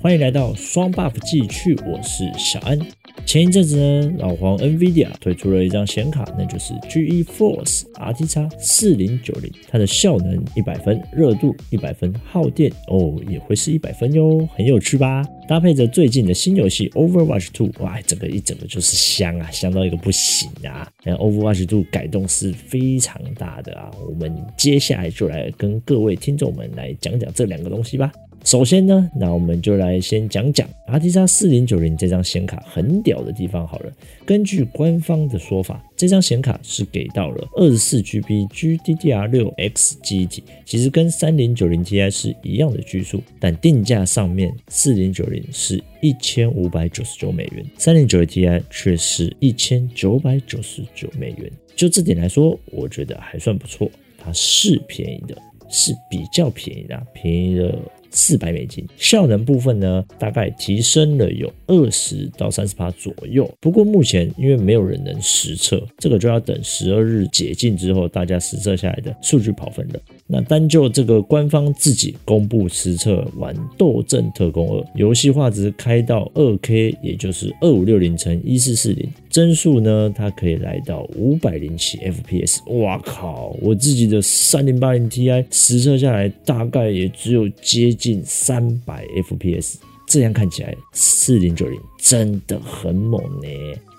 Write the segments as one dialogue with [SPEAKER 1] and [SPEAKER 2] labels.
[SPEAKER 1] 欢迎来到双 buff 继续，我是小安。前一阵子呢，老黄 NVIDIA 推出了一张显卡，那就是 GeForce RTX 4090，它的效能一百分，热度一百分，耗电哦也会是一百分哟，很有趣吧？搭配着最近的新游戏 Overwatch 2，哇，整个一整个就是香啊，香到一个不行啊！那 Overwatch 2改动是非常大的啊，我们接下来就来跟各位听众们来讲讲这两个东西吧。首先呢，那我们就来先讲讲 RTX 4090这张显卡很屌的地方好了。根据官方的说法，这张显卡是给到了 24GB GDDR6X 记忆体，其实跟 3090Ti 是一样的区数，但定价上面4090是一千五百九十九美元，3090Ti 却是一千九百九十九美元。就这点来说，我觉得还算不错，它是便宜的，是比较便宜的，便宜的。四百美金，效能部分呢，大概提升了有二十到三十帕左右。不过目前因为没有人能实测，这个就要等十二日解禁之后，大家实测下来的数据跑分了。那单就这个官方自己公布实测玩《斗阵特工二》，游戏画质开到二 K，也就是二五六零乘一四四零，帧数呢，它可以来到五百零七 FPS。哇靠！我自己的三零八零 Ti 实测下来，大概也只有接近。近三百 FPS，这样看起来四零九零真的很猛呢。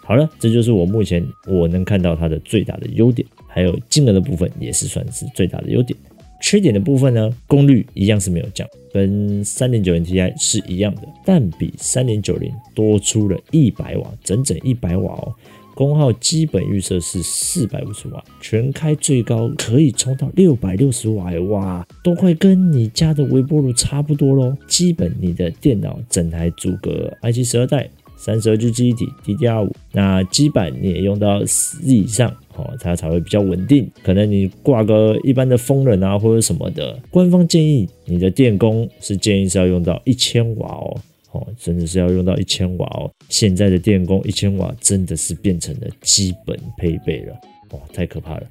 [SPEAKER 1] 好了，这就是我目前我能看到它的最大的优点，还有金额的部分也是算是最大的优点。缺点的部分呢，功率一样是没有降，跟三零九零 Ti 是一样的，但比三零九零多出了一百瓦，整整一百瓦哦。功耗基本预设是四百五十瓦，全开最高可以冲到六百六十瓦，哇，都快跟你家的微波炉差不多喽。基本你的电脑整台组个 i7 十二代，三十二 G 记忆体，DDR 五，那基板你也用到十以上哦，它才会比较稳定。可能你挂个一般的风冷啊或者什么的，官方建议你的电工是建议是要用到一千瓦哦。哦，真的是要用到一千瓦哦！现在的电工一千瓦真的是变成了基本配备了，哇，太可怕了。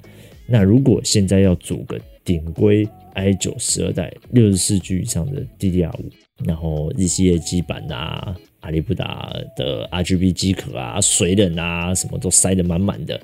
[SPEAKER 1] 那如果现在要组个顶规 i9 十二代六十四 G 以上的 DDR 五，然后日系的基板啊、阿里布达的 RGB 机壳啊、水冷啊，什么都塞得满满的，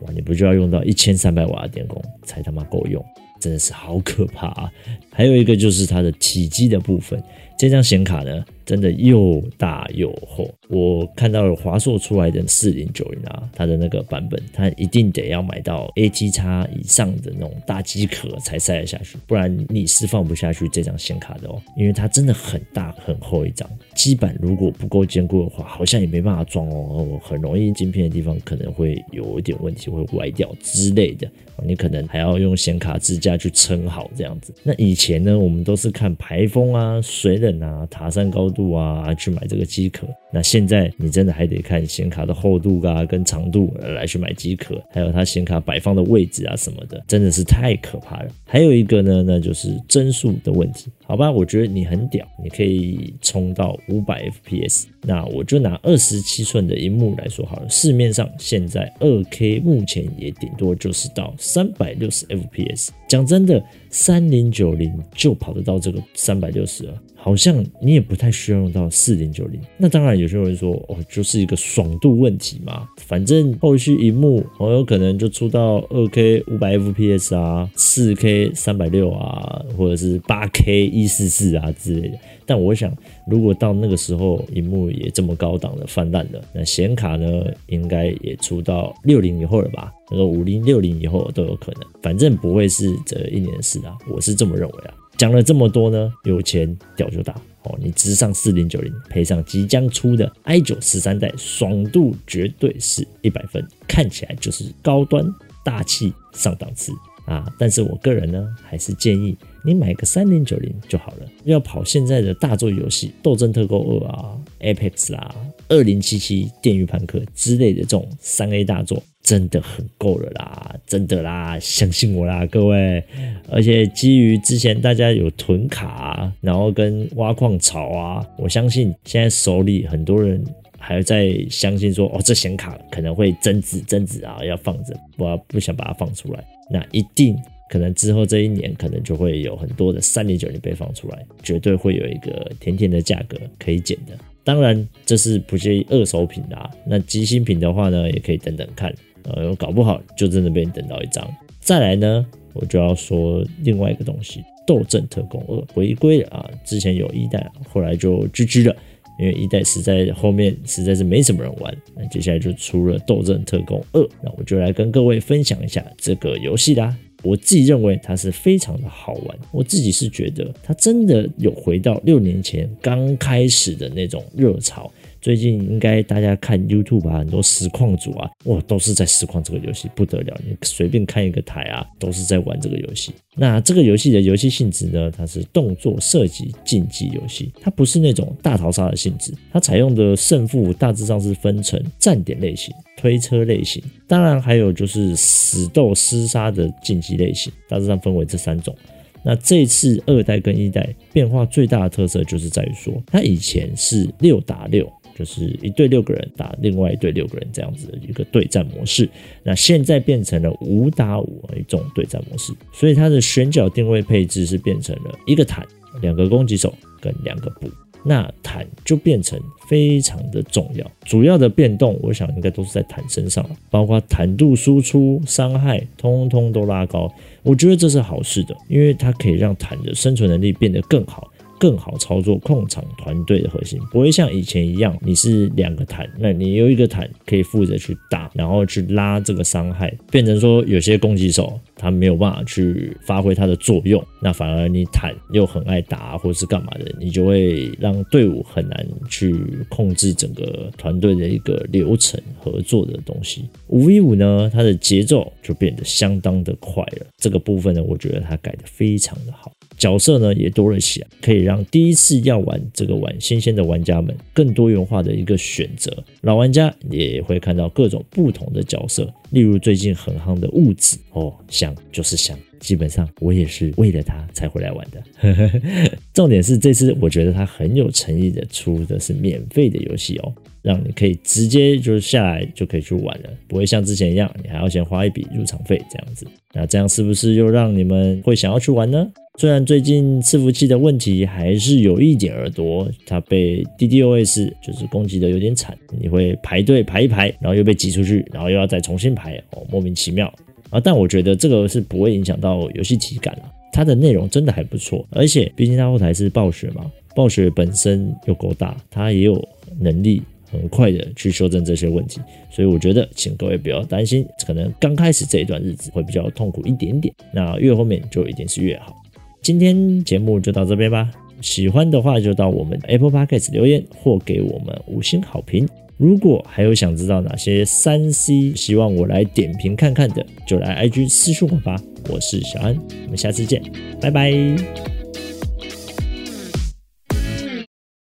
[SPEAKER 1] 哇，你不就要用到一千三百瓦的电功才他妈够用？真的是好可怕啊！还有一个就是它的体积的部分，这张显卡呢，真的又大又厚。我看到了华硕出来的四零九零啊，它的那个版本，它一定得要买到 ATX 以上的那种大机壳才塞得下去，不然你是放不下去这张显卡的哦，因为它真的很大很厚一张，基板如果不够坚固的话，好像也没办法装哦，很容易晶片的地方可能会有一点问题，会歪掉之类的，你可能还要用显卡支架去撑好这样子。那以前前呢，我们都是看排风啊、水冷啊、塔山高度啊去买这个机壳，那现现在你真的还得看显卡的厚度啊，跟长度来去买机壳，还有它显卡摆放的位置啊什么的，真的是太可怕了。还有一个呢，那就是帧数的问题。好吧，我觉得你很屌，你可以冲到五百 FPS。那我就拿二十七寸的荧幕来说好了，市面上现在二 K 目前也顶多就是到三百六十 FPS。讲真的，三零九零就跑得到这个三百六十了。好像你也不太需要用到四零九零，那当然有些人说哦，就是一个爽度问题嘛，反正后续荧幕很有可能就出到二 K 五百 FPS 啊，四 K 三百六啊，或者是八 K 一四四啊之类的。但我想，如果到那个时候荧幕也这么高档的泛滥了，那显卡呢，应该也出到六零以后了吧？那个五零六零以后都有可能，反正不会是这一年的事啊，我是这么认为啊。讲了这么多呢，有钱屌就大哦！你直上四零九零，配上即将出的 i 九十三代，爽度绝对是一百分，看起来就是高端大气上档次啊！但是我个人呢，还是建议你买个三零九零就好了。要跑现在的大作游戏，《斗争特工二》啊，《Apex》啦，《二零七七》《电驭叛客》之类的这种三 A 大作。真的很够了啦，真的啦，相信我啦，各位。而且基于之前大家有囤卡，然后跟挖矿潮啊，我相信现在手里很多人还在相信说，哦，这显卡可能会增值增值啊，要放着，我不想把它放出来。那一定可能之后这一年可能就会有很多的三零九零被放出来，绝对会有一个甜甜的价格可以捡的。当然，这是不介意二手品的啊。那机新品的话呢，也可以等等看，呃，搞不好就真的被你等到一张。再来呢，我就要说另外一个东西，《斗阵特工二》回归了啊！之前有一代，后来就 GG 了，因为一代实在后面实在是没什么人玩。那接下来就出了《斗阵特工二》，那我就来跟各位分享一下这个游戏啦。我自己认为它是非常的好玩，我自己是觉得它真的有回到六年前刚开始的那种热潮。最近应该大家看 YouTube 吧，很多实况主啊，哇，都是在实况这个游戏，不得了！你随便看一个台啊，都是在玩这个游戏。那这个游戏的游戏性质呢，它是动作射击竞技游戏，它不是那种大逃杀的性质，它采用的胜负大致上是分成站点类型、推车类型，当然还有就是死斗厮杀的竞技类型，大致上分为这三种。那这次二代跟一代变化最大的特色就是在于说，它以前是六打六。就是一队六个人打另外一队六个人这样子的一个对战模式，那现在变成了五打五一种对战模式，所以它的选角定位配置是变成了一个坦、两个攻击手跟两个补，那坦就变成非常的重要。主要的变动，我想应该都是在坦身上了，包括坦度、输出、伤害，通通都拉高。我觉得这是好事的，因为它可以让坦的生存能力变得更好。更好操作控场团队的核心，不会像以前一样，你是两个坦，那你有一个坦可以负责去打，然后去拉这个伤害，变成说有些攻击手他没有办法去发挥他的作用，那反而你坦又很爱打或是干嘛的，你就会让队伍很难去控制整个团队的一个流程合作的东西。五 v 五呢，它的节奏就变得相当的快了，这个部分呢，我觉得它改得非常的好。角色呢也多了起来，可以让第一次要玩这个玩新鲜的玩家们更多元化的一个选择。老玩家也会看到各种不同的角色，例如最近很夯的物质哦，香就是香。基本上我也是为了它才回来玩的。重点是这次我觉得它很有诚意的出的是免费的游戏哦，让你可以直接就下来就可以去玩了，不会像之前一样你还要先花一笔入场费这样子。那这样是不是又让你们会想要去玩呢？虽然最近伺服器的问题还是有一点耳朵，它被 DDoS 就是攻击的有点惨，你会排队排一排，然后又被挤出去，然后又要再重新排，哦，莫名其妙啊！但我觉得这个是不会影响到游戏体感了，它的内容真的还不错，而且毕竟它后台是暴雪嘛，暴雪本身又够大，它也有能力很快的去修正这些问题，所以我觉得请各位不要担心，可能刚开始这一段日子会比较痛苦一点点，那越后面就一定是越好。今天节目就到这边吧，喜欢的话就到我们 Apple Podcast 留言或给我们五星好评。如果还有想知道哪些三 C 希望我来点评看看的，就来 IG 私信我吧。我是小安，我们下次见，拜拜。